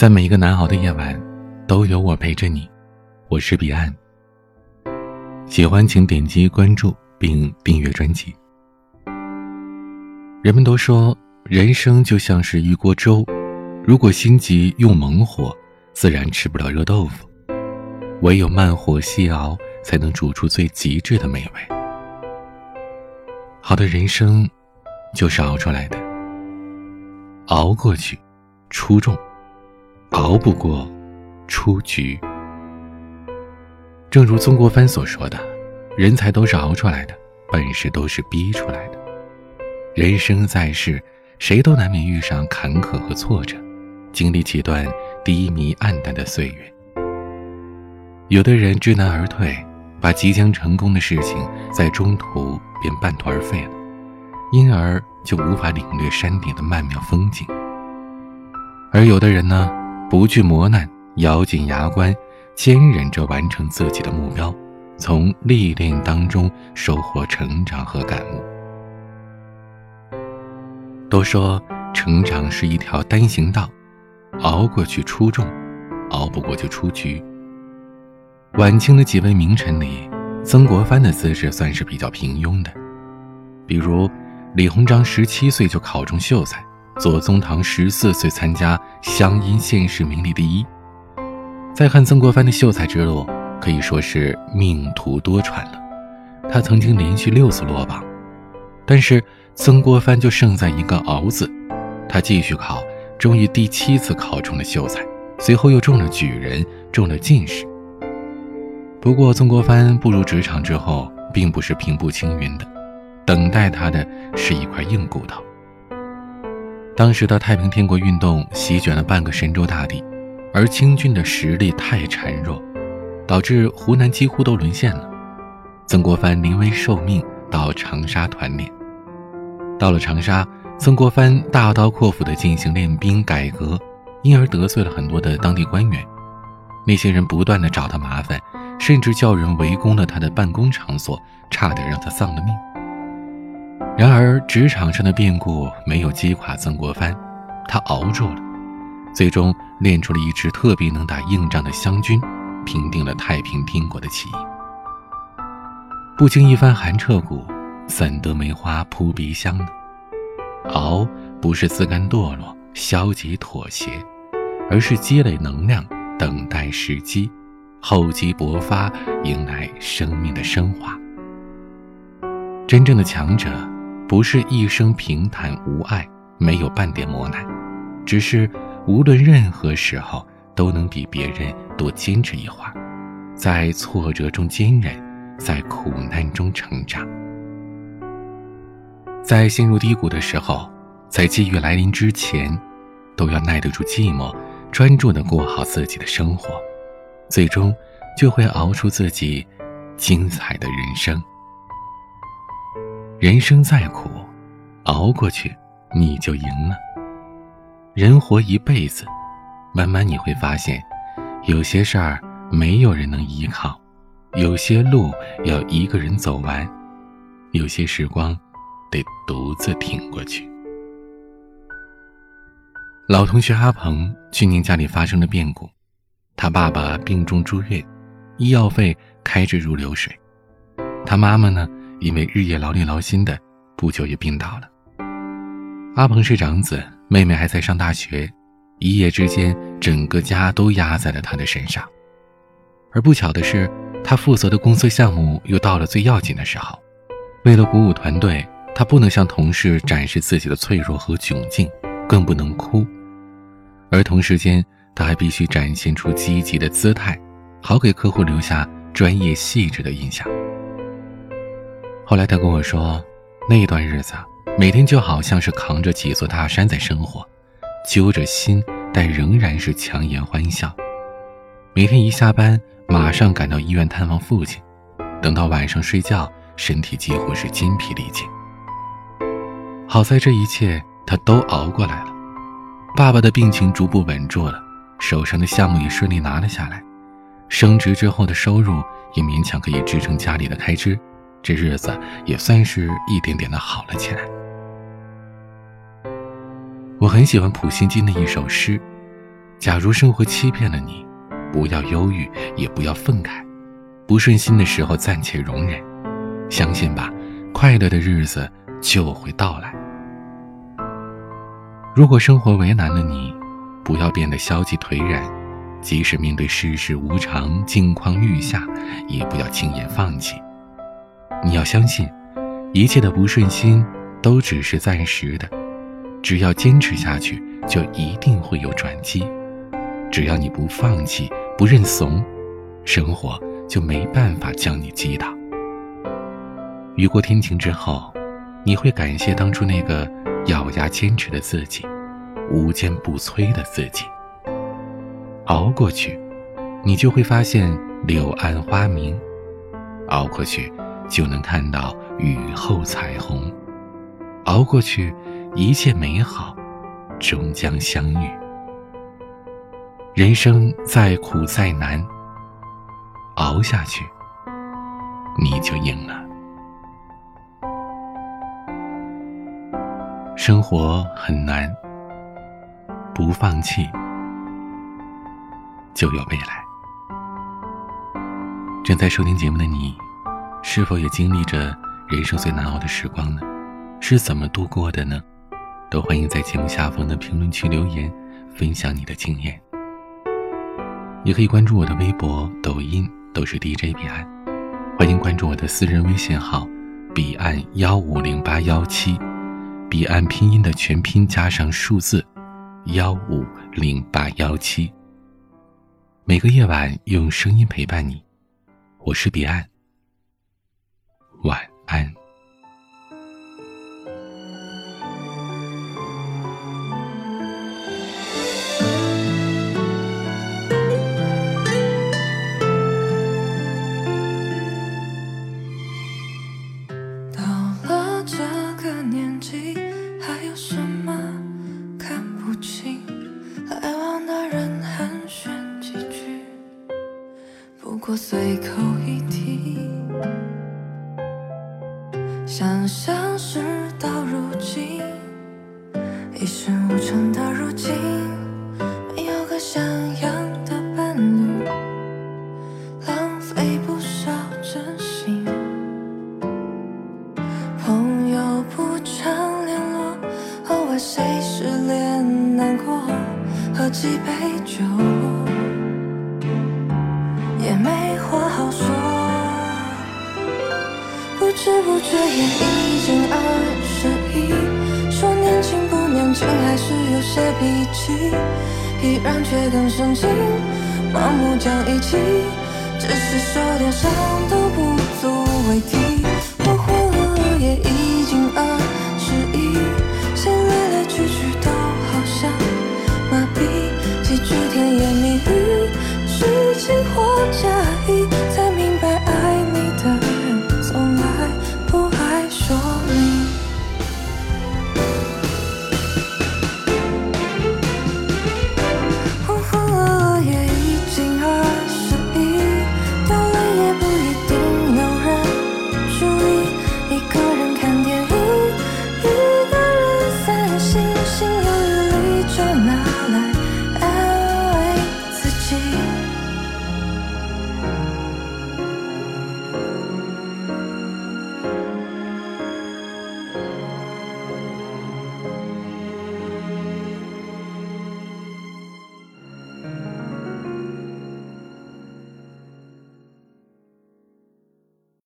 在每一个难熬的夜晚，都有我陪着你。我是彼岸。喜欢请点击关注并订阅专辑。人们都说，人生就像是一锅粥，如果心急用猛火，自然吃不了热豆腐。唯有慢火细熬，才能煮出最极致的美味。好的人生，就是熬出来的。熬过去，出众。熬不过，出局。正如曾国藩所说的：“人才都是熬出来的，本事都是逼出来的。”人生在世，谁都难免遇上坎坷和挫折，经历几段低迷暗淡的岁月。有的人知难而退，把即将成功的事情在中途便半途而废了，因而就无法领略山顶的曼妙风景。而有的人呢？不惧磨难，咬紧牙关，坚忍着完成自己的目标，从历练当中收获成长和感悟。都说成长是一条单行道，熬过去出众，熬不过就出局。晚清的几位名臣里，曾国藩的资质算是比较平庸的，比如李鸿章十七岁就考中秀才。左宗棠十四岁参加乡音县试，名列第一。再看曾国藩的秀才之路，可以说是命途多舛了。他曾经连续六次落榜，但是曾国藩就胜在一个“熬”字。他继续考，终于第七次考中了秀才，随后又中了举人，中了进士。不过，曾国藩步入职场之后，并不是平步青云的，等待他的是一块硬骨头。当时的太平天国运动席卷了半个神州大地，而清军的实力太孱弱，导致湖南几乎都沦陷了。曾国藩临危受命到长沙团练。到了长沙，曾国藩大刀阔斧地进行练兵改革，因而得罪了很多的当地官员。那些人不断地找他麻烦，甚至叫人围攻了他的办公场所，差点让他丧了命。然而，职场上的变故没有击垮曾国藩，他熬住了，最终练出了一支特别能打硬仗的湘军，平定了太平天国的起义。不经一番寒彻骨，怎得梅花扑鼻香呢？熬不是自甘堕落、消极妥协，而是积累能量，等待时机，厚积薄发，迎来生命的升华。真正的强者。不是一生平坦无碍，没有半点磨难，只是无论任何时候都能比别人多坚持一会儿，在挫折中坚韧，在苦难中成长，在陷入低谷的时候，在机遇来临之前，都要耐得住寂寞，专注的过好自己的生活，最终就会熬出自己精彩的人生。人生再苦，熬过去你就赢了。人活一辈子，慢慢你会发现，有些事儿没有人能依靠，有些路要一个人走完，有些时光得独自挺过去。老同学阿鹏去年家里发生了变故，他爸爸病重住院，医药费开支如流水，他妈妈呢？因为日夜劳力劳心的，不久也病倒了。阿鹏是长子，妹妹还在上大学，一夜之间，整个家都压在了他的身上。而不巧的是，他负责的公司项目又到了最要紧的时候。为了鼓舞团队，他不能向同事展示自己的脆弱和窘境，更不能哭。而同时间，他还必须展现出积极的姿态，好给客户留下专业细致的印象。后来他跟我说，那段日子每天就好像是扛着几座大山在生活，揪着心，但仍然是强颜欢笑。每天一下班，马上赶到医院探望父亲，等到晚上睡觉，身体几乎是筋疲力尽。好在这一切他都熬过来了，爸爸的病情逐步稳住了，手上的项目也顺利拿了下来，升职之后的收入也勉强可以支撑家里的开支。这日子也算是一点点的好了起来。我很喜欢普希金的一首诗：“假如生活欺骗了你，不要忧郁，也不要愤慨，不顺心的时候暂且容忍，相信吧，快乐的日子就会到来。如果生活为难了你，不要变得消极颓然，即使面对世事无常、境况愈下，也不要轻言放弃。你要相信，一切的不顺心都只是暂时的，只要坚持下去，就一定会有转机。只要你不放弃、不认怂，生活就没办法将你击倒。雨过天晴之后，你会感谢当初那个咬牙坚持的自己，无坚不摧的自己。熬过去，你就会发现柳暗花明；熬过去，就能看到雨后彩虹；熬过去，一切美好终将相遇。人生再苦再难，熬下去，你就赢了。生活很难，不放弃就有未来。正在收听节目的你，是否也经历着人生最难熬的时光呢？是怎么度过的呢？都欢迎在节目下方的评论区留言，分享你的经验。也可以关注我的微博、抖音，都是 DJ 彼岸。欢迎关注我的私人微信号“彼岸幺五零八幺七”，彼岸拼音的全拼加上数字幺五零八幺七。每个夜晚用声音陪伴你，我是彼岸。晚安。想象事到如今，一事无成的如今，没有个像样的伴侣，浪费不少真心。朋友不常联络，偶尔谁失恋难过，喝几杯酒。也没话好说知不觉也已经二十一，说年轻不年轻，还是有些脾气，依然却更深情，盲目讲义气，只是说点伤都不足为提。我活了也已经二